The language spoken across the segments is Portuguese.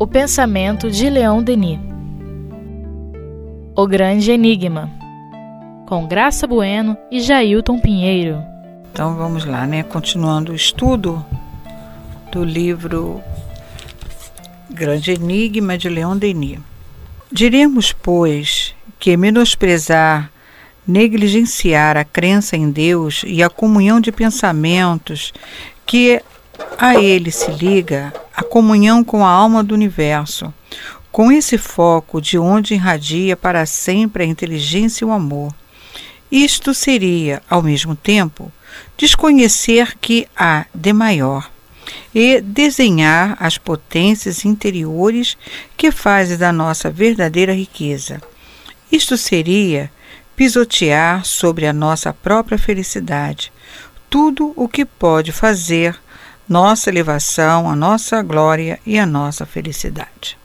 O pensamento de Leão Denis. O Grande Enigma. Com Graça Bueno e Jailton Pinheiro. Então vamos lá, né? Continuando o estudo do livro Grande Enigma de Leão Denis. Diremos, pois, que menosprezar, negligenciar a crença em Deus e a comunhão de pensamentos que a ele se liga a comunhão com a alma do universo, com esse foco de onde irradia para sempre a inteligência e o amor. Isto seria, ao mesmo tempo, desconhecer que há de maior e desenhar as potências interiores que fazem da nossa verdadeira riqueza. Isto seria pisotear sobre a nossa própria felicidade, tudo o que pode fazer nossa elevação, a nossa glória e a nossa felicidade.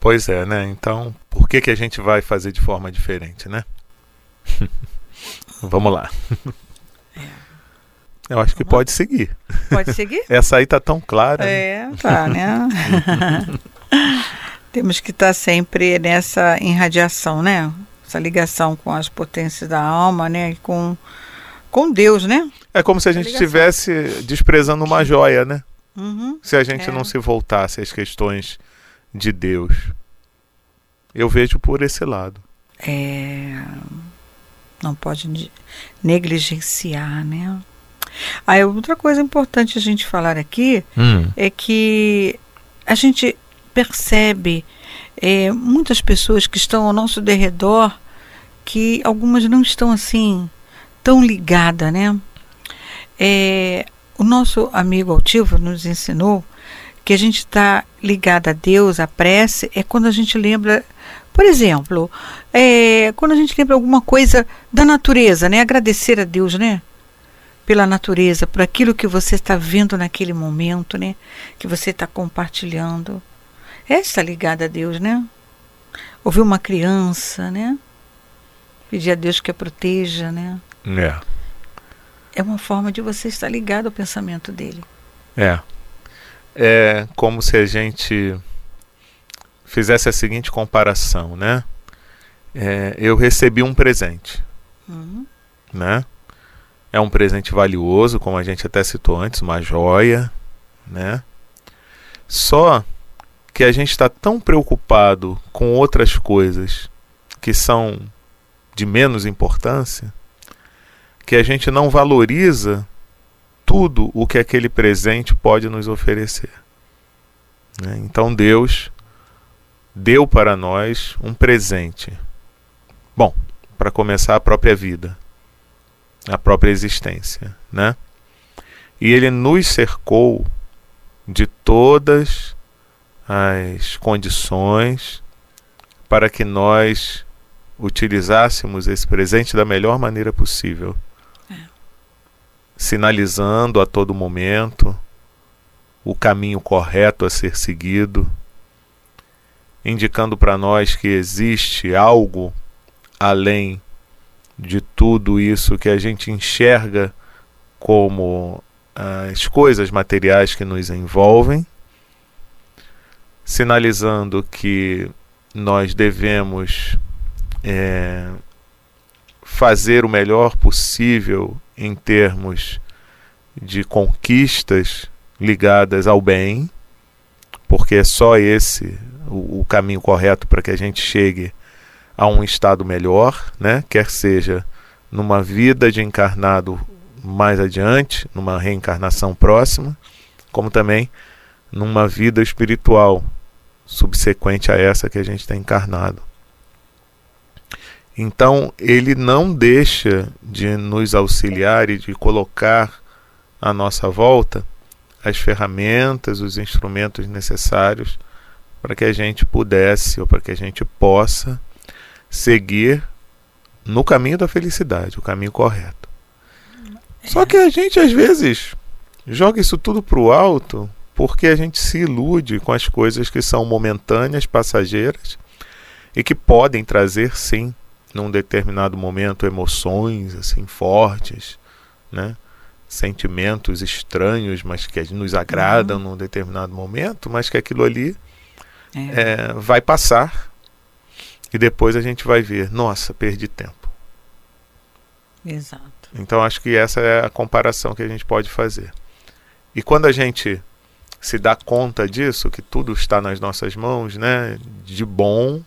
Pois é, né? Então, por que, que a gente vai fazer de forma diferente, né? Vamos lá. É. Eu acho que pode seguir. Pode seguir? Essa aí tá tão clara. Né? É, tá, né? Temos que estar tá sempre nessa irradiação, né? Essa ligação com as potências da alma, né? E com com Deus, né? É como se a gente estivesse desprezando uma joia, né? Uhum, se a gente é. não se voltasse às questões de Deus. Eu vejo por esse lado. É... Não pode negligenciar, né? Aí outra coisa importante a gente falar aqui hum. é que a gente percebe é, muitas pessoas que estão ao nosso derredor que algumas não estão assim tão ligada, né? É, o nosso amigo altivo nos ensinou que a gente está ligado a Deus, a prece, é quando a gente lembra, por exemplo, é, quando a gente lembra alguma coisa da natureza, né? Agradecer a Deus, né? Pela natureza, por aquilo que você está vendo naquele momento, né? Que você está compartilhando. Estar ligado a Deus, né? Ouvir uma criança, né? Pedir a Deus que a proteja, né? É. É uma forma de você estar ligado ao pensamento dele. É. É como se a gente fizesse a seguinte comparação, né? É, eu recebi um presente, uhum. né? É um presente valioso, como a gente até citou antes, uma joia, né? Só que a gente está tão preocupado com outras coisas que são de menos importância que a gente não valoriza tudo o que aquele presente pode nos oferecer. Né? Então Deus deu para nós um presente. Bom, para começar a própria vida, a própria existência, né? E ele nos cercou de todas as condições para que nós utilizássemos esse presente da melhor maneira possível sinalizando a todo momento o caminho correto a ser seguido, indicando para nós que existe algo além de tudo isso que a gente enxerga como as coisas materiais que nos envolvem, sinalizando que nós devemos é, fazer o melhor possível em termos de conquistas ligadas ao bem, porque é só esse o, o caminho correto para que a gente chegue a um estado melhor, né? quer seja numa vida de encarnado mais adiante, numa reencarnação próxima, como também numa vida espiritual subsequente a essa que a gente está encarnado. Então, ele não deixa de nos auxiliar e de colocar à nossa volta as ferramentas, os instrumentos necessários para que a gente pudesse ou para que a gente possa seguir no caminho da felicidade, o caminho correto. Só que a gente às vezes joga isso tudo para o alto porque a gente se ilude com as coisas que são momentâneas, passageiras e que podem trazer sim num determinado momento emoções assim fortes, né? Sentimentos estranhos, mas que nos agradam uhum. num determinado momento, mas que aquilo ali é. É, vai passar e depois a gente vai ver, nossa, perdi tempo. Exato. Então acho que essa é a comparação que a gente pode fazer. E quando a gente se dá conta disso, que tudo está nas nossas mãos, né? De bom,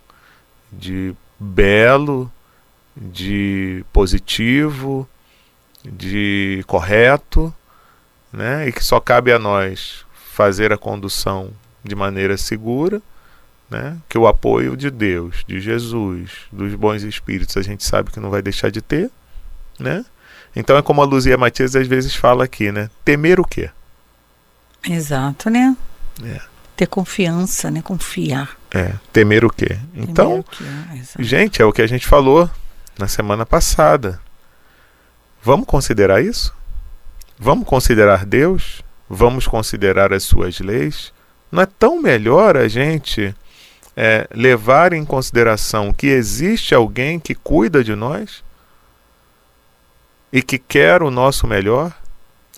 de belo, de positivo, de correto, né? E que só cabe a nós fazer a condução de maneira segura, né? Que o apoio de Deus, de Jesus, dos bons espíritos, a gente sabe que não vai deixar de ter, né? Então é como a Luzia Matias às vezes fala aqui, né? Temer o quê? Exato, né? É. Ter confiança, né? Confiar. É, temer o quê? Então, o quê? É, gente, é o que a gente falou na semana passada. Vamos considerar isso? Vamos considerar Deus? Vamos considerar as suas leis? Não é tão melhor a gente é, levar em consideração que existe alguém que cuida de nós e que quer o nosso melhor?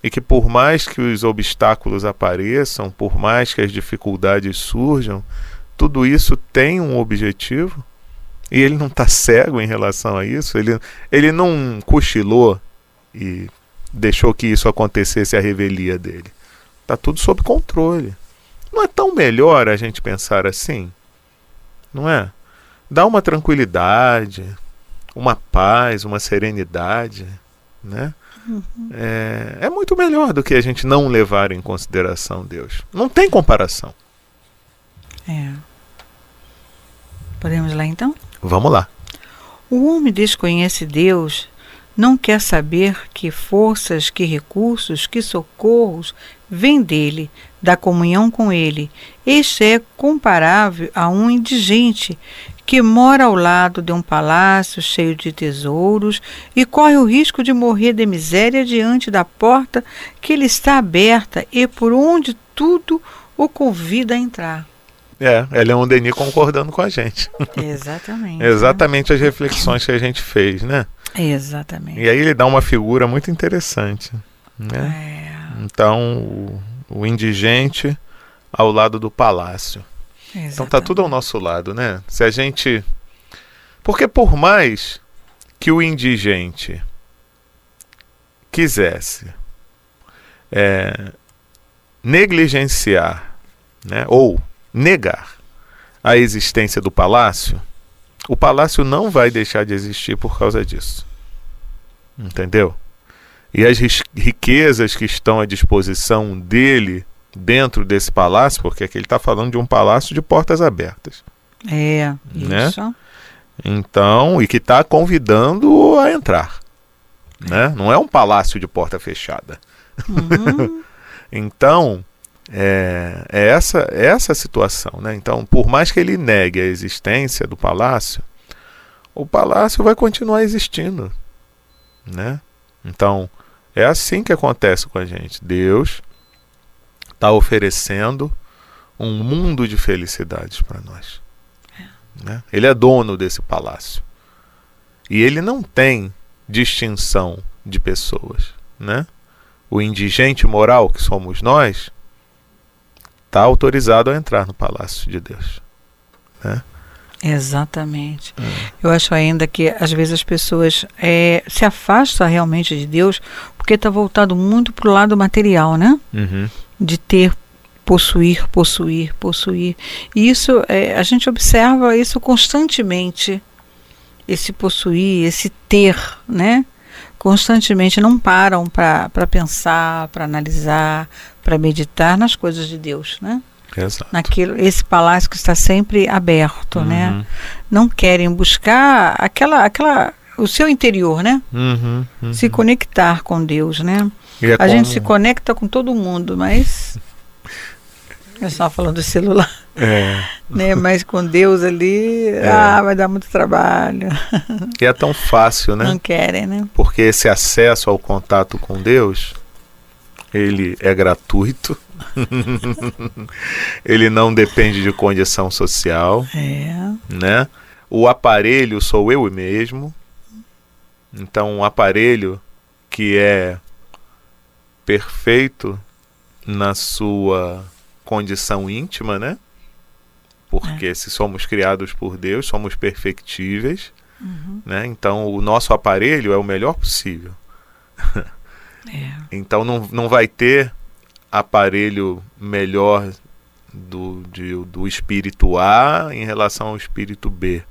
e que por mais que os obstáculos apareçam, por mais que as dificuldades surjam, tudo isso tem um objetivo e ele não está cego em relação a isso, ele, ele não cochilou e deixou que isso acontecesse a revelia dele. Está tudo sob controle. Não é tão melhor a gente pensar assim? Não é? Dá uma tranquilidade, uma paz, uma serenidade, né? Uhum. É, é muito melhor do que a gente não levar em consideração Deus. Não tem comparação. É. Podemos lá então? Vamos lá. O homem desconhece Deus, não quer saber que forças, que recursos, que socorros vêm dele, da comunhão com ele. Este é comparável a um indigente que mora ao lado de um palácio cheio de tesouros e corre o risco de morrer de miséria diante da porta que lhe está aberta e por onde tudo o convida a entrar. É, é Leon Denis concordando com a gente. Exatamente. Exatamente as reflexões que a gente fez, né? Exatamente. E aí ele dá uma figura muito interessante. Né? É. Então, o, o indigente ao lado do palácio. Exatamente. Então tá tudo ao nosso lado, né? Se a gente. Porque por mais que o indigente quisesse é, negligenciar né, ou negar a existência do palácio, o palácio não vai deixar de existir por causa disso. Entendeu? E as riquezas que estão à disposição dele dentro desse palácio, porque aqui ele está falando de um palácio de portas abertas. É, né? isso. Então, e que está convidando a entrar. Né? Não é um palácio de porta fechada. Uhum. então, é, é, essa, é essa situação. Né? Então, por mais que ele negue a existência do palácio, o palácio vai continuar existindo. Né? Então, é assim que acontece com a gente. Deus está oferecendo um mundo de felicidades para nós. É. Né? Ele é dono desse palácio. E ele não tem distinção de pessoas. Né? O indigente moral que somos nós está autorizado a entrar no palácio de Deus. Né? Exatamente. É. Eu acho ainda que às vezes as pessoas é, se afastam realmente de Deus porque está voltado muito para o lado material, né? Uhum de ter, possuir, possuir, possuir. E isso, é, a gente observa isso constantemente, esse possuir, esse ter, né? Constantemente não param para pensar, para analisar, para meditar nas coisas de Deus, né? Exato. Naquilo, esse palácio que está sempre aberto, né? uhum. né? Não querem buscar aquela, aquela, o seu interior, né? Uhum, uhum. Se conectar com Deus, né? É a como... gente se conecta com todo mundo, mas. Eu estava falando do celular. É. Né? Mas com Deus ali, é. ah, vai dar muito trabalho. E é tão fácil, né? Não querem, né? Porque esse acesso ao contato com Deus, ele é gratuito. ele não depende de condição social. É. Né? O aparelho sou eu mesmo. Então, um aparelho que é perfeito na sua condição íntima, né? porque é. se somos criados por Deus, somos perfectíveis, uhum. né? Então o nosso aparelho é o melhor possível. É. então não, não vai ter aparelho melhor do, de, do espírito A em relação ao espírito B.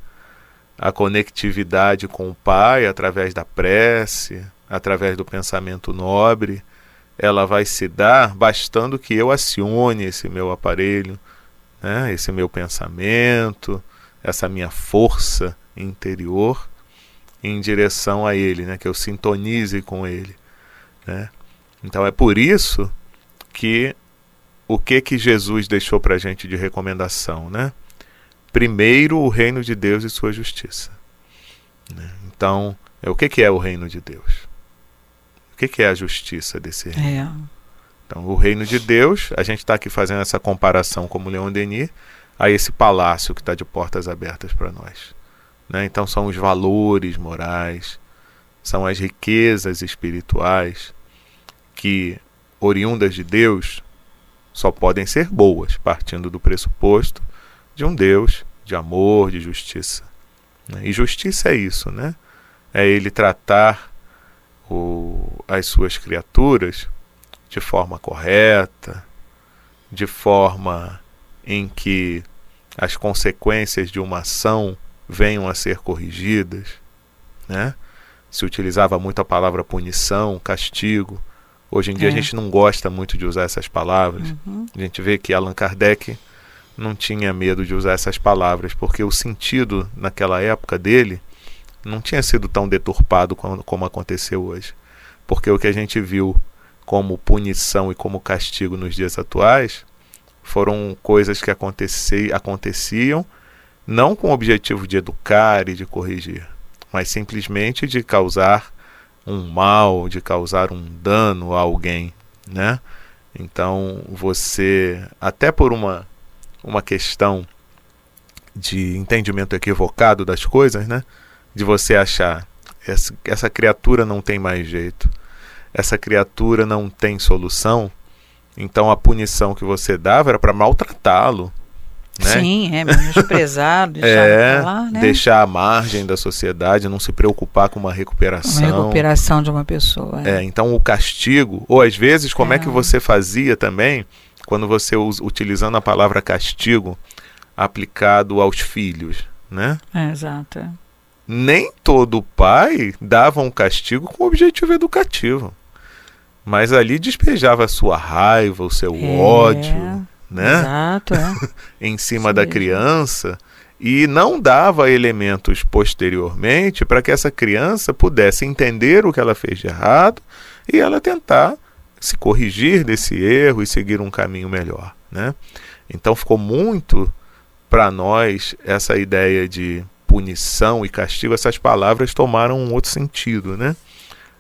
A conectividade com o Pai através da prece, através do pensamento nobre, ela vai se dar bastando que eu acione esse meu aparelho, né, esse meu pensamento, essa minha força interior em direção a Ele, né, que eu sintonize com Ele. Né? Então é por isso que o que que Jesus deixou para a gente de recomendação, né? Primeiro o reino de Deus e sua justiça. Né? Então, é o que que é o reino de Deus? O que que é a justiça desse reino? É. Então, o reino de Deus, a gente está aqui fazendo essa comparação como Leon Denis a esse palácio que está de portas abertas para nós. Né? Então, são os valores morais, são as riquezas espirituais que, oriundas de Deus, só podem ser boas, partindo do pressuposto de um Deus de amor, de justiça. Né? E justiça é isso, né? É ele tratar o, as suas criaturas de forma correta, de forma em que as consequências de uma ação venham a ser corrigidas, né? Se utilizava muito a palavra punição, castigo. Hoje em dia é. a gente não gosta muito de usar essas palavras. Uhum. A gente vê que Allan Kardec não tinha medo de usar essas palavras, porque o sentido naquela época dele não tinha sido tão deturpado como, aconteceu hoje. Porque o que a gente viu como punição e como castigo nos dias atuais foram coisas que aconteci, aconteciam não com o objetivo de educar e de corrigir, mas simplesmente de causar um mal, de causar um dano a alguém, né? Então você até por uma uma questão de entendimento equivocado das coisas, né? De você achar essa, essa criatura não tem mais jeito, essa criatura não tem solução, então a punição que você dava era para maltratá-lo. Né? Sim, é menosprezar, deixar é, lá, né? deixar à margem da sociedade, não se preocupar com uma recuperação. Uma recuperação de uma pessoa. É. é então o castigo, ou às vezes, como é, é que você fazia também quando você utilizando a palavra castigo aplicado aos filhos, né? É, exato. É. Nem todo pai dava um castigo com objetivo educativo. Mas ali despejava a sua raiva, o seu é, ódio, né? Exato, é. em cima Sim. da criança e não dava elementos posteriormente para que essa criança pudesse entender o que ela fez de errado e ela tentar se corrigir desse erro e seguir um caminho melhor. Né? Então ficou muito para nós essa ideia de punição e castigo, essas palavras tomaram um outro sentido. Né?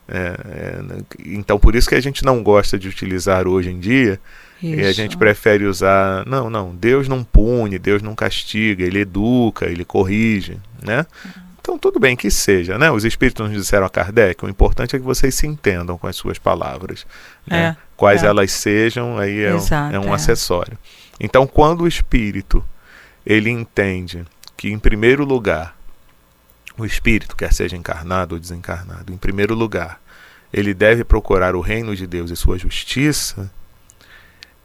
É, é, então por isso que a gente não gosta de utilizar hoje em dia isso. e a gente prefere usar não não Deus não pune Deus não castiga ele educa ele corrige né. Então, tudo bem que seja, né? Os espíritos nos disseram a Kardec, o importante é que vocês se entendam com as suas palavras. Né? É, Quais é. elas sejam, aí é, Exato, um, é um é. acessório. Então, quando o espírito ele entende que, em primeiro lugar, o espírito, quer seja encarnado ou desencarnado, em primeiro lugar, ele deve procurar o reino de Deus e sua justiça,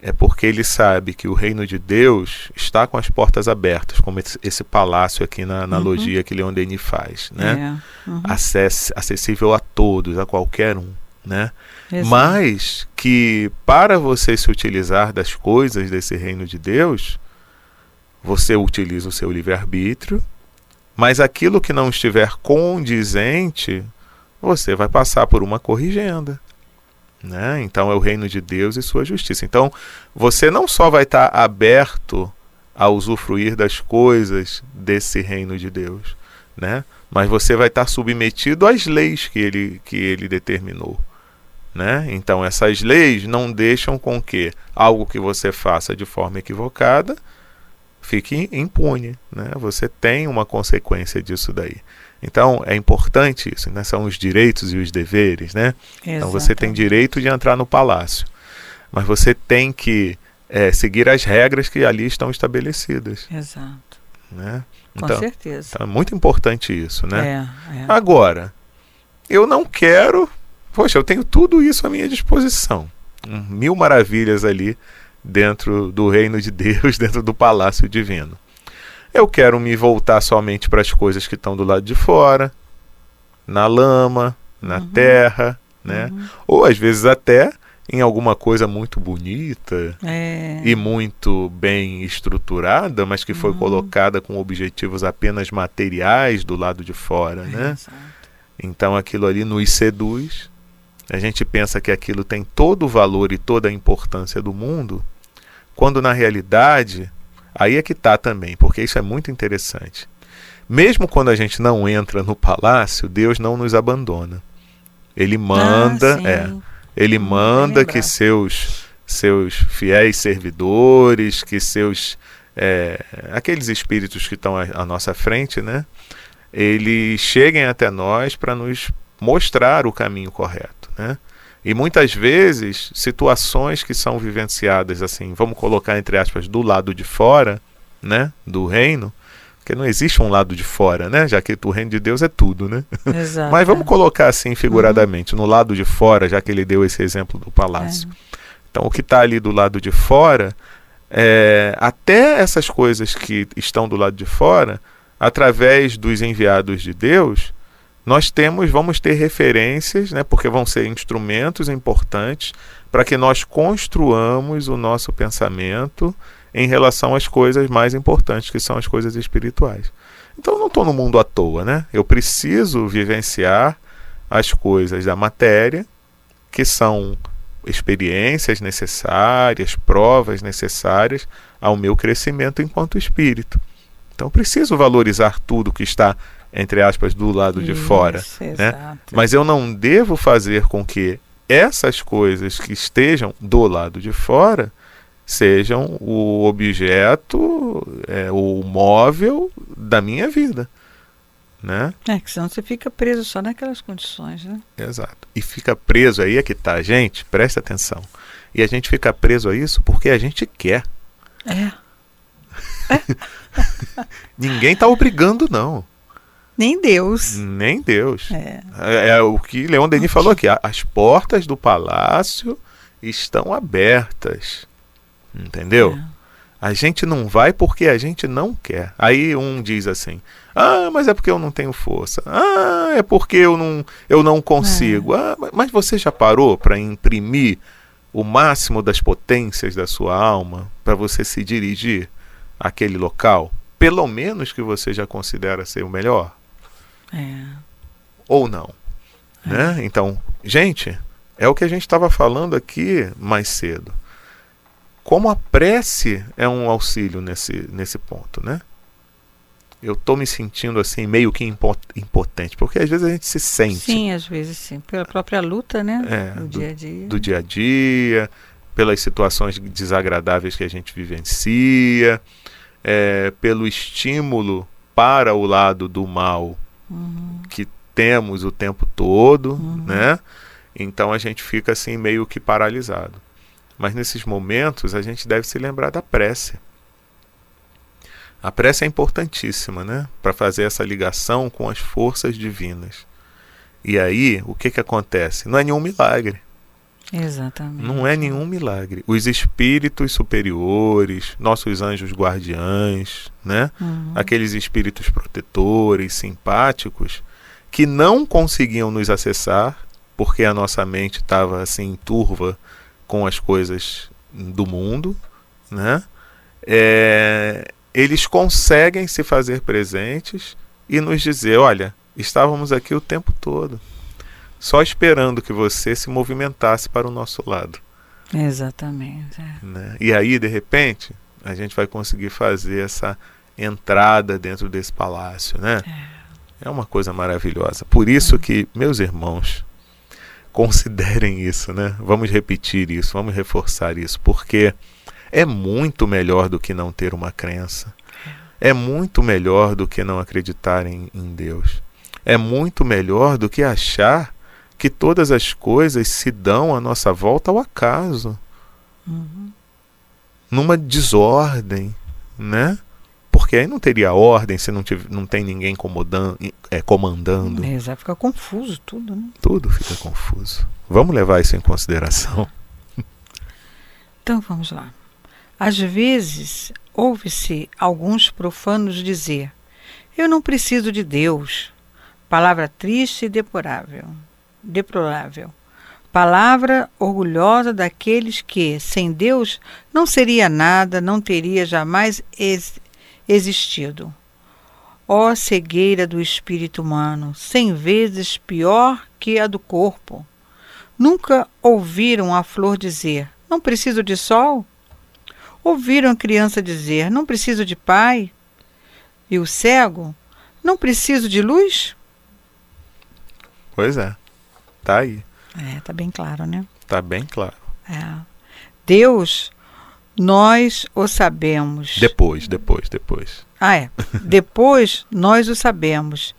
é porque ele sabe que o reino de Deus está com as portas abertas, como esse, palácio aqui na analogia uhum. que Leon Denis faz, né? É. Uhum. Acess, acessível a todos, a qualquer um, né? Exato. Mas que para você se utilizar das coisas desse reino de Deus, você utiliza o seu livre-arbítrio, mas aquilo que não estiver condizente, você vai passar por uma corrigenda. Né? Então é o reino de Deus e sua justiça. Então você não só vai estar aberto a usufruir das coisas desse reino de Deus, né? mas você vai estar submetido às leis que ele, que ele determinou. Né? Então essas leis não deixam com que algo que você faça de forma equivocada fique impune. Né? Você tem uma consequência disso daí. Então é importante isso, né? São os direitos e os deveres, né? Exatamente. Então você tem direito de entrar no palácio, mas você tem que é, seguir as regras que ali estão estabelecidas. Exato. Né? Com Então, certeza. então é muito importante isso, né? É, é. Agora, eu não quero. Poxa, eu tenho tudo isso à minha disposição. Hum, Mil maravilhas ali dentro do reino de Deus, dentro do palácio divino. Eu quero me voltar somente para as coisas que estão do lado de fora, na lama, na Uhum. terra, né? Uhum. Ou às vezes até em alguma coisa muito bonita É. e muito bem estruturada, mas que foi Uhum. colocada com objetivos apenas materiais do lado de fora, né? Exato. Então aquilo ali nos seduz. A gente pensa que aquilo tem todo o valor e toda a importância do mundo, quando na realidade, aí é que está também, porque isso é muito interessante. Mesmo quando a gente não entra no palácio, Deus não nos abandona. Ele manda, Ah, é, ele Hum, manda que seus seus fiéis servidores, que seus é, aqueles espíritos que estão à nossa frente, né? Eles cheguem até nós para nos mostrar o caminho correto, né? E muitas vezes situações que são vivenciadas assim, vamos colocar entre aspas do lado de fora, né, do reino, porque não existe um lado de fora, né? Já que o reino de Deus é tudo, né? Exato. Mas vamos é. colocar assim figuradamente, no lado de fora, já que ele deu esse exemplo do palácio. Então, o que está ali do lado de fora, é, até essas coisas que estão do lado de fora, através dos enviados de Deus, nós temos, vamos ter referências, né, porque vão ser instrumentos importantes para que nós construamos o nosso pensamento em relação às coisas mais importantes, que são as coisas espirituais. Então, eu não estou no mundo à toa, né? Eu preciso vivenciar as coisas da matéria, que são experiências necessárias, provas necessárias ao meu crescimento enquanto espírito. Então, eu preciso valorizar tudo que está, entre aspas, do lado de fora. Né? Exato. Mas eu não devo fazer com que essas coisas que estejam do lado de fora sejam o objeto, é, o móvel da minha vida. Né? É, que senão você fica preso só naquelas condições, né? Exato. E fica preso aí é que tá, gente, presta atenção. E a gente fica preso a isso porque a gente quer. É. Ninguém tá obrigando, não. Nem Deus. Nem Deus. É. É, é o que Leon Denis falou aqui. As portas do palácio estão abertas. Entendeu? É. A gente não vai porque a gente não quer. Aí um diz assim: Ah, mas é porque eu não tenho força. Ah, é porque eu não, eu não consigo. Ah, ma- mas você já parou para imprimir o máximo das potências da sua alma para você se dirigir àquele local? Pelo menos que você já considera ser o melhor? É. ou não. Né? Então, gente, é o que a gente estava falando aqui mais cedo. Como a prece é um auxílio nesse, nesse ponto, né? Eu estou me sentindo assim meio que impo- impotente, porque às vezes a gente se sente Sim, às vezes sim. Pela própria luta, né? É, do, do- dia a dia. do dia a dia, pelas situações desagradáveis que a gente vivencia, é, pelo estímulo para o lado do mal Uhum. que temos o tempo todo, Uhum. né? Então a gente fica assim meio que paralisado. Mas nesses momentos a gente deve se lembrar da prece. A prece é importantíssima, né? Para fazer essa ligação com as forças divinas. E aí, o que que acontece? Não é nenhum milagre. Exatamente. Não é nenhum milagre. Os espíritos superiores, nossos anjos guardiães, né? Uhum. aqueles espíritos protetores, simpáticos, que não conseguiam nos acessar, porque a nossa mente estava assim turva com as coisas do mundo, né? É, eles conseguem se fazer presentes e nos dizer, olha, estávamos aqui o tempo todo, só esperando que você se movimentasse para o nosso lado. Exatamente. é. Né? E aí, de repente, a gente vai conseguir fazer essa entrada dentro desse palácio, né? É uma coisa maravilhosa. Por isso que, meus irmãos, considerem isso, né? Vamos repetir isso, vamos reforçar isso, porque é muito melhor do que não ter uma crença. É muito melhor do que não acreditar em, em Deus. É muito melhor do que achar que todas as coisas se dão à nossa volta ao acaso. Uhum. numa desordem, né? Porque aí não teria ordem se não, tiver, não tem ninguém comandando. É, comandando. É, já fica confuso tudo, né? Tudo fica confuso. Vamos levar isso em consideração. Então vamos lá. Às vezes, ouve-se alguns profanos dizer: Eu não preciso de Deus. Palavra triste e deplorável. Deplorável. Palavra orgulhosa daqueles que, sem Deus, não seria nada, não teria jamais ex existido. Ó cegueira do espírito humano, cem vezes pior que a do corpo. Nunca ouviram a flor dizer: Não preciso de sol? Ouviram a criança dizer: Não preciso de pai? E o cego: Não preciso de luz? Pois é. Tá aí. É, tá bem claro, né? Tá bem claro. É. Deus, nós o sabemos. Depois, depois, depois. Ah, é. Depois nós o sabemos.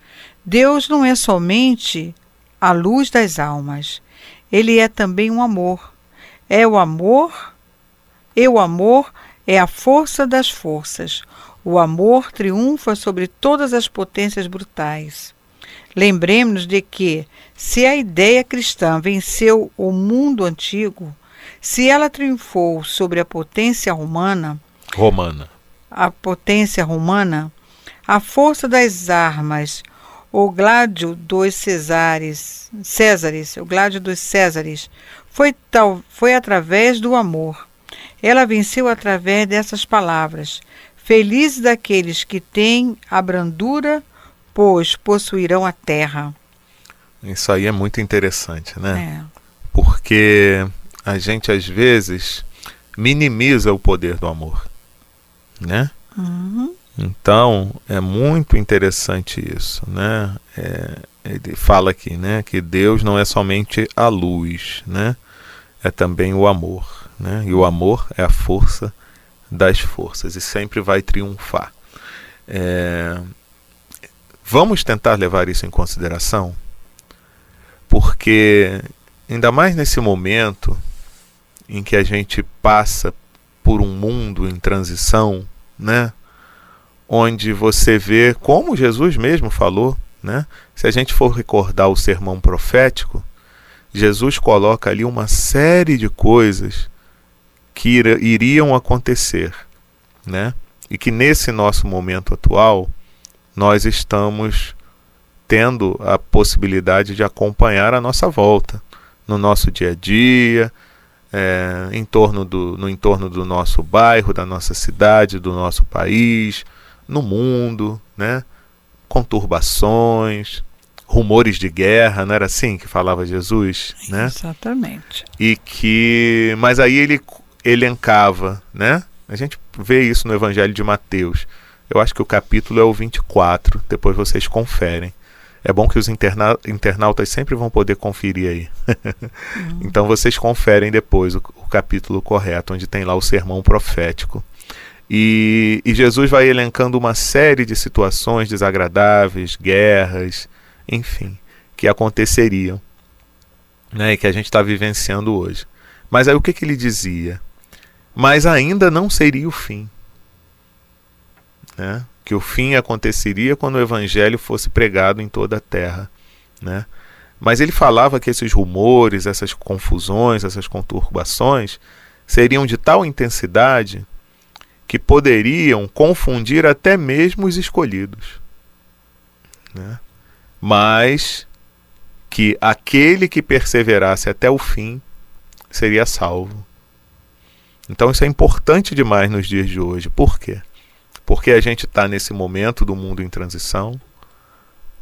Deus não é somente a luz das almas. Ele é também um amor. É o amor e o amor é a força das forças. O amor triunfa sobre todas as potências brutais. Lembremos-nos de que, se a ideia cristã venceu o mundo antigo, se ela triunfou sobre a potência romana, romana, a potência romana, a força das armas, o gládio dos Cesares, Césares, o gládio dos Césares, foi, tal, foi através do amor. Ela venceu através dessas palavras. Felizes daqueles que têm a brandura, pois possuirão a terra. Isso aí é muito interessante, né? É. Porque a gente às vezes minimiza o poder do amor, né? Uhum. Então é muito interessante isso, né? É, ele fala aqui, né, que Deus não é somente a luz, né? É também o amor. Né? E o amor é a força das forças e sempre vai triunfar. É... Vamos tentar levar isso em consideração, porque, ainda mais nesse momento em que a gente passa por um mundo em transição, né? onde você vê, como Jesus mesmo falou, né? se a gente for recordar o sermão profético, Jesus coloca ali uma série de coisas que iriam acontecer, né? E que nesse nosso momento atual nós estamos tendo a possibilidade de acompanhar a nossa volta no nosso dia a dia, é, em torno do, no entorno do nosso bairro, da nossa cidade, do nosso país, no mundo, né? conturbações, rumores de guerra, não era assim que falava Jesus, né? Exatamente. E que, mas aí ele elencava, né? A gente vê isso no Evangelho de Mateus. Eu acho que o capítulo é o 24, depois vocês conferem. É bom que os interna internautas sempre vão poder conferir aí. uhum. Então vocês conferem depois o, o, capítulo correto, onde tem lá o sermão profético. E, e Jesus vai elencando uma série de situações desagradáveis, guerras, enfim, que aconteceriam, né, e que a gente está vivenciando hoje. Mas aí o que, que ele dizia? mas ainda não seria o fim. Né? Que o fim aconteceria quando o evangelho fosse pregado em toda a terra. Né? Mas ele falava que esses rumores, essas confusões, essas conturbações seriam de tal intensidade que poderiam confundir até mesmo os escolhidos. Né? Mas que aquele que perseverasse até o fim seria salvo. Então isso é importante demais nos dias de hoje. Por quê? Porque a gente está nesse momento do mundo em transição,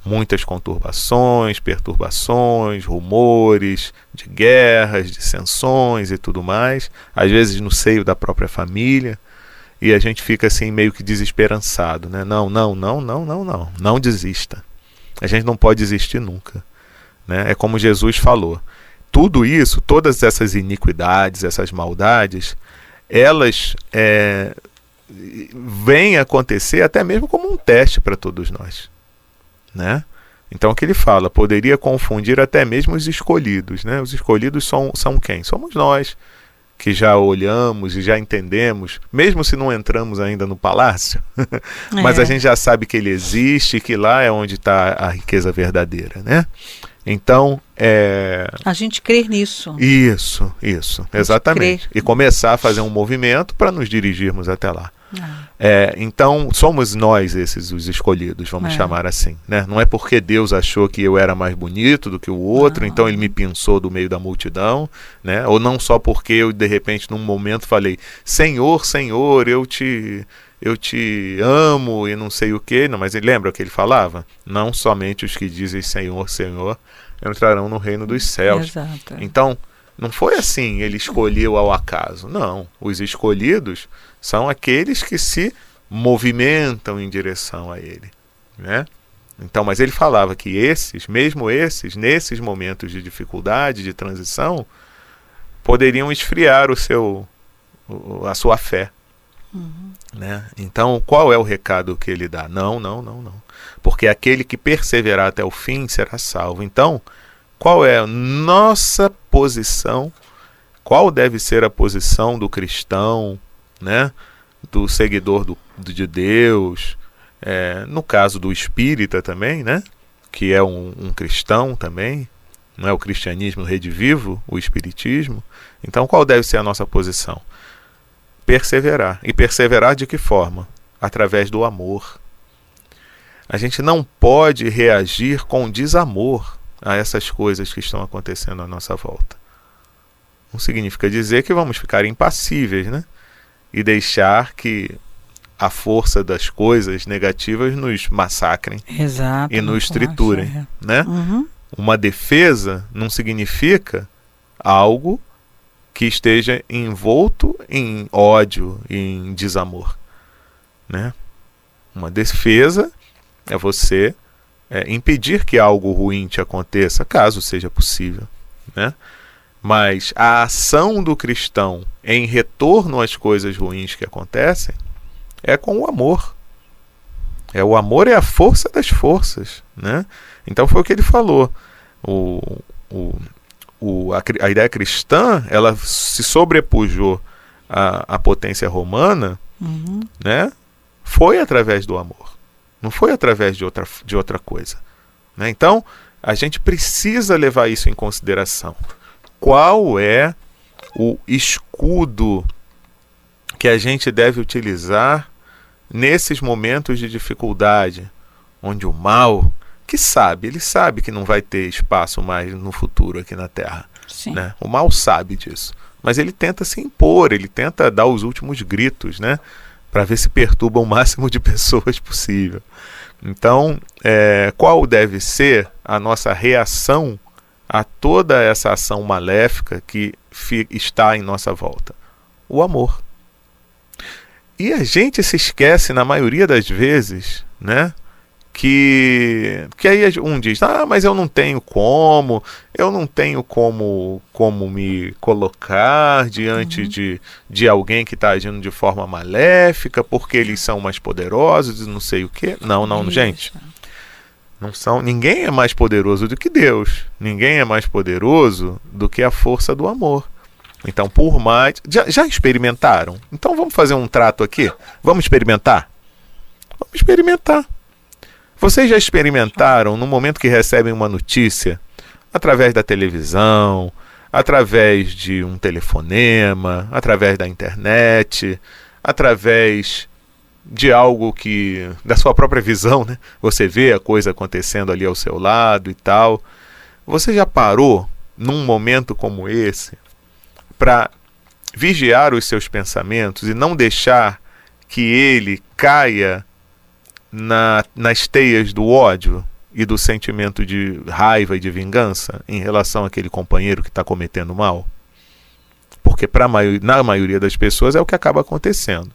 muitas conturbações, perturbações, rumores de guerras, dissensões e tudo mais, às vezes no seio da própria família, e a gente fica assim meio que desesperançado, né? Não, não, não, não, não, não, não desista. A gente não pode desistir nunca, né? É como Jesus falou. Tudo isso, todas essas iniquidades, essas maldades, elas é, vêm acontecer até mesmo como um teste para todos nós. Né? Então o que ele fala, poderia confundir até mesmo os escolhidos. Né? Os escolhidos são, são quem? Somos nós, que já olhamos e já entendemos, mesmo se não entramos ainda no palácio, mas É. a gente já sabe que ele existe e que lá é onde está a riqueza verdadeira, né? Então, é, A gente crer nisso. isso, isso, exatamente. E começar a fazer um movimento para nos dirigirmos até lá. É, então, somos nós esses os escolhidos, vamos É. chamar assim. Né? Não é porque Deus achou que eu era mais bonito do que o outro, Não. então ele me pinçou do meio da multidão, né? ou não só porque eu, de repente, num momento falei: Senhor, Senhor, eu te. Eu te amo e não sei o que, não, mas ele lembra o que ele falava? Não somente os que dizem Senhor, Senhor entrarão no reino dos céus. Exato. Então, não foi assim, ele escolheu ao acaso. Não. Os escolhidos são aqueles que se movimentam em direção a ele. Né? Então, mas ele falava que esses, mesmo esses, nesses momentos de dificuldade, de transição, poderiam esfriar o seu, a sua fé. Né? Então, qual é o recado que ele dá? Não, não, não, não. Porque aquele que perseverar até o fim será salvo. Então, qual é a nossa posição? Qual deve ser a posição do cristão, né? do seguidor do, de Deus? É, no caso do espírita também, né? que é um, um cristão também, não é o cristianismo redivivo, o espiritismo. Então, qual deve ser a nossa posição? Perseverar. E perseverar de que forma? Através do amor. A gente não pode reagir com desamor a essas coisas que estão acontecendo à nossa volta. Não significa dizer que vamos ficar impassíveis, né? E deixar que a força das coisas negativas nos massacrem, Exato. E nos triturem. é. né? Uhum. Uma defesa não significa algo que esteja envolto em ódio, em desamor, né? Uma defesa é você é, impedir que algo ruim te aconteça, caso seja possível, né? Mas a ação do cristão em retorno às coisas ruins que acontecem é com o amor. É o amor é a força das forças, né? Então foi o que ele falou. O, o, o, a, a ideia cristã ela se sobrepujou à, à potência romana, Uhum. né? Foi através do amor, não foi através de outra, de outra coisa. Né? Então a gente precisa levar isso em consideração. Qual é o escudo que a gente deve utilizar nesses momentos de dificuldade, onde o mal, que sabe, ele sabe que não vai ter espaço mais no futuro aqui na Terra. Sim. Né? O mal sabe disso. Mas ele tenta se impor, ele tenta dar os últimos gritos, né? Para ver se perturba o máximo de pessoas possível. Então, é, qual deve ser a nossa reação a toda essa ação maléfica que está em nossa volta? O amor. E a gente se esquece, na maioria das vezes, né? Que, que aí um diz, ah, mas eu não tenho como, eu não tenho como, como me colocar diante de, de alguém que está agindo de forma maléfica, porque eles são mais poderosos e não sei o quê. Não, não, Isso. gente. Não são, ninguém é mais poderoso do que Deus. Ninguém é mais poderoso do que a força do amor. Então, por mais. Já, já experimentaram? Então vamos fazer um trato aqui? Vamos experimentar? Vamos experimentar. Vocês já experimentaram no momento que recebem uma notícia, através da televisão, através de um telefonema, através da internet, através de algo que da sua própria visão, né? Você vê a coisa acontecendo ali ao seu lado e tal. Você já parou num momento como esse para vigiar os seus pensamentos e não deixar que ele caia na, nas teias do ódio e do sentimento de raiva e de vingança em relação àquele companheiro que está cometendo mal? Porque pra na maioria das pessoas é o que acaba acontecendo.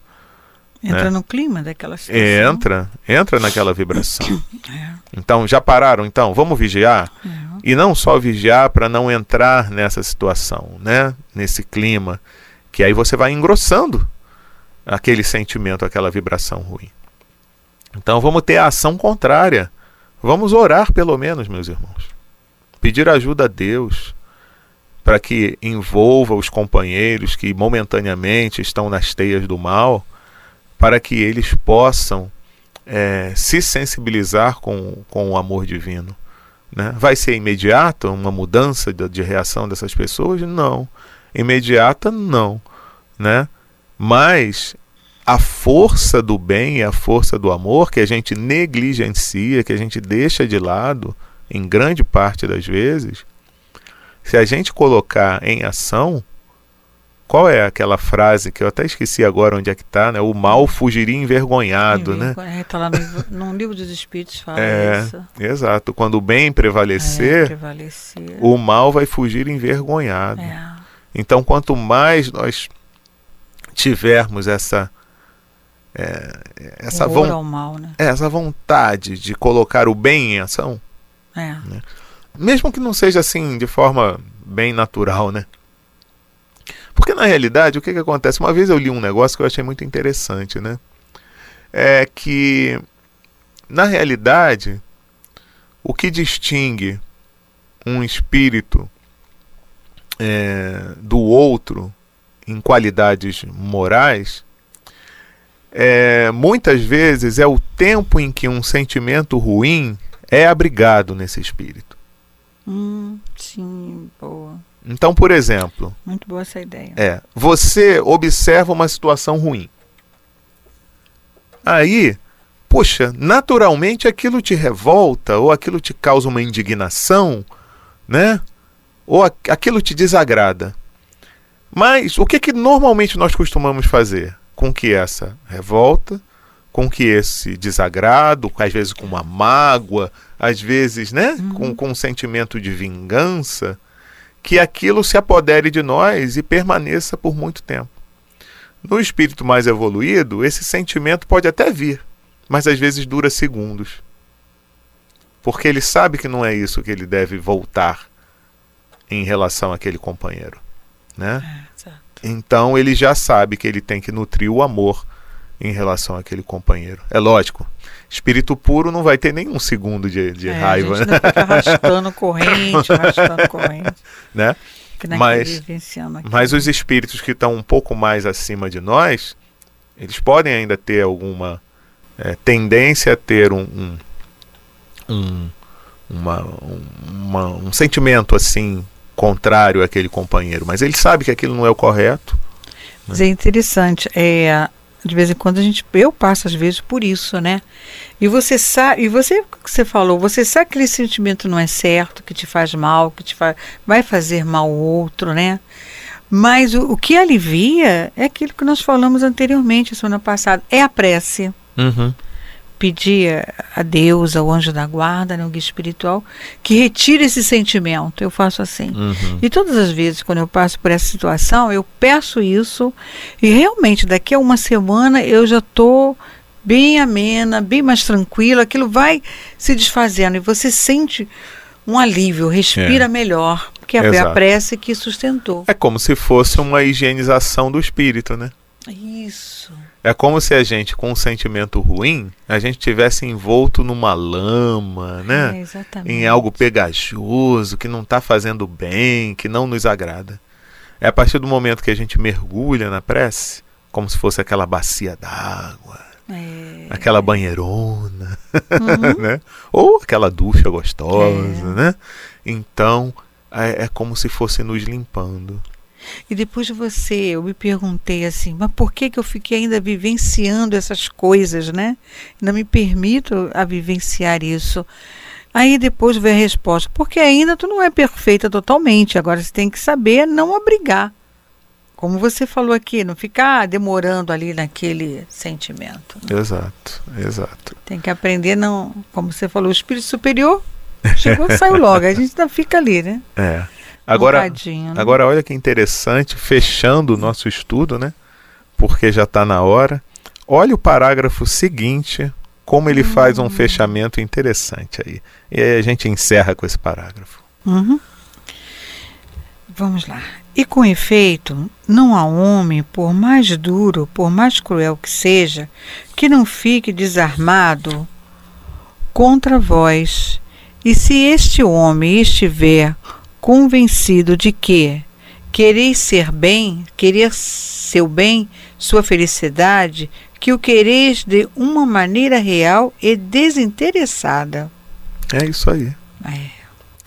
Entra né? no clima daquela situação. Entra, entra naquela vibração. É, Então, já pararam? Então, vamos vigiar? é. E não só vigiar para não entrar nessa situação, né? Nesse clima, que aí você vai engrossando aquele sentimento, aquela vibração ruim. Então vamos ter a ação contrária. Vamos orar pelo menos, meus irmãos. Pedir ajuda a Deus. para que envolva os companheiros que momentaneamente estão nas teias do mal, para que eles possam é, se sensibilizar com, com o amor divino. Né? Vai ser imediato uma mudança de, de reação dessas pessoas? Não. Imediata, não. Né? Mas a força do bem e a força do amor que a gente negligencia, que a gente deixa de lado, em grande parte das vezes, se a gente colocar em ação, qual é aquela frase que eu até esqueci agora onde é que está, né? O mal fugiria envergonhado, né? É, tá lá no, no livro dos Espíritos fala é, isso. Exato. Quando o bem prevalecer, é, prevalecer. o mal vai fugir envergonhado. É. Então, quanto mais nós tivermos essa é, essa, von mal, né? É, essa vontade de colocar o bem em ação, é. Né? mesmo que não seja assim de forma bem natural, né? Porque na realidade, o que, que acontece? Uma vez eu li um negócio que eu achei muito interessante, né? É que, na realidade, o que distingue um espírito é, do outro em qualidades morais é, muitas vezes é o tempo em que um sentimento ruim é abrigado nesse espírito. Hum, sim, boa. Então, por exemplo. Muito boa essa ideia. É. Você observa uma situação ruim. Aí, poxa, naturalmente aquilo te revolta, ou aquilo te causa uma indignação, né? Ou aquilo te desagrada. Mas o que, que normalmente nós costumamos fazer? com que essa revolta, com que esse desagrado, às vezes com uma mágoa, às vezes né, uhum. com, com um sentimento de vingança, que aquilo se apodere de nós e permaneça por muito tempo. No espírito mais evoluído, esse sentimento pode até vir, mas às vezes dura segundos. Porque ele sabe que não é isso que ele deve voltar em relação àquele companheiro. Né? É. Então ele já sabe que ele tem que nutrir o amor em relação àquele companheiro. É lógico. Espírito puro não vai ter nenhum segundo de, de é, raiva. A gente né? fica arrastando corrente, arrastando corrente. Né? Mas, mas os espíritos que estão um pouco mais acima de nós, eles podem ainda ter alguma é, tendência a ter um, um, um, uma, uma, um sentimento assim contrário àquele companheiro, mas ele sabe que aquilo não é o correto. Né? Mas é interessante, é, de vez em quando a gente, eu passo às vezes por isso, né? E você sabe, e você, que você falou, você sabe que aquele sentimento não é certo, que te faz mal, que te faz, vai fazer mal ao outro, né? Mas o, o que alivia é aquilo que nós falamos anteriormente, semana passada, é a prece. Uhum pedir a Deus, ao anjo da guarda, no né, guia espiritual, que retire esse sentimento. Eu faço assim. Uhum. E todas as vezes, quando eu passo por essa situação, eu peço isso e realmente daqui a uma semana eu já estou bem amena, bem mais tranquila, aquilo vai se desfazendo e você sente um alívio, respira é. melhor, porque é a prece que sustentou. É como se fosse uma higienização do espírito, né? Isso. É como se a gente, com um sentimento ruim, a gente tivesse envolto numa lama, né? É, em algo pegajoso, que não está fazendo bem, que não nos agrada. É a partir do momento que a gente mergulha na prece, como se fosse aquela bacia d'água, é. aquela banheirona, uhum. né? Ou aquela ducha gostosa, é. né? Então, é, é como se fosse nos limpando. E depois de você, eu me perguntei assim, mas por que, que eu fiquei ainda vivenciando essas coisas, né? Não me permito a vivenciar isso. Aí depois veio a resposta, porque ainda tu não é perfeita totalmente, agora você tem que saber não abrigar. Como você falou aqui, não ficar demorando ali naquele sentimento. Né? Exato, exato. Tem que aprender, não, como você falou, o espírito superior chegou, saiu logo, a gente ainda fica ali, né? É. Agora, né? agora olha que interessante, fechando o nosso estudo, né? Porque já está na hora. Olha o parágrafo seguinte, como ele uhum. faz um hum. fechamento interessante aí. E aí a gente encerra com esse parágrafo. Uhum. Vamos lá. E com efeito, não há homem, por mais duro, por mais cruel que seja, que não fique desarmado contra vós. E se este homem estiver convencido de que quereis ser bem, querer seu bem, sua felicidade, que o quereis de uma maneira real e desinteressada. É isso aí. É.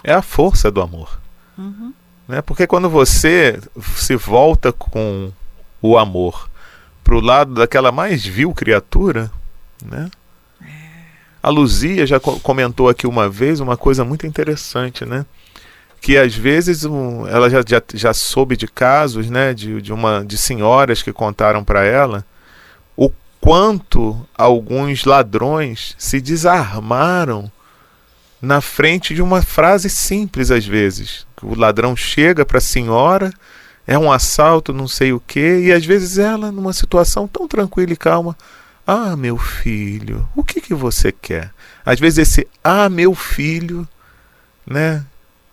É a força do amor. Uhum. Né? Porque quando você se volta com o amor para o lado daquela mais vil criatura, né? A Luzia já co- comentou aqui uma vez uma coisa muito interessante, né? Que às vezes um, ela já, já, já soube de casos, né? De, de, uma, de senhoras que contaram para ela o quanto alguns ladrões se desarmaram na frente de uma frase simples às vezes. O ladrão chega para a senhora, é um assalto, não sei o quê, e às vezes ela, numa situação tão tranquila e calma, ah, meu filho, o que, que você quer? Às vezes esse ah, meu filho, né,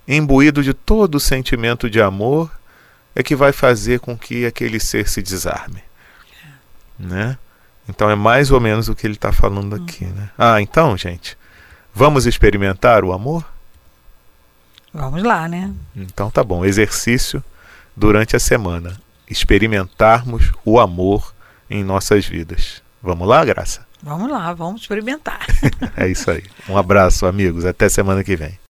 imbuído de todo o sentimento de amor, é que vai fazer com que aquele ser se desarme. Né? Então é mais ou menos o que ele está falando aqui. Né? Ah, então, gente, vamos experimentar o amor? Vamos lá, né? Então tá bom. Exercício durante a semana. Experimentarmos o amor em nossas vidas. Vamos lá, Graça? Vamos lá, vamos experimentar. É isso aí. Um abraço, amigos. Até semana que vem.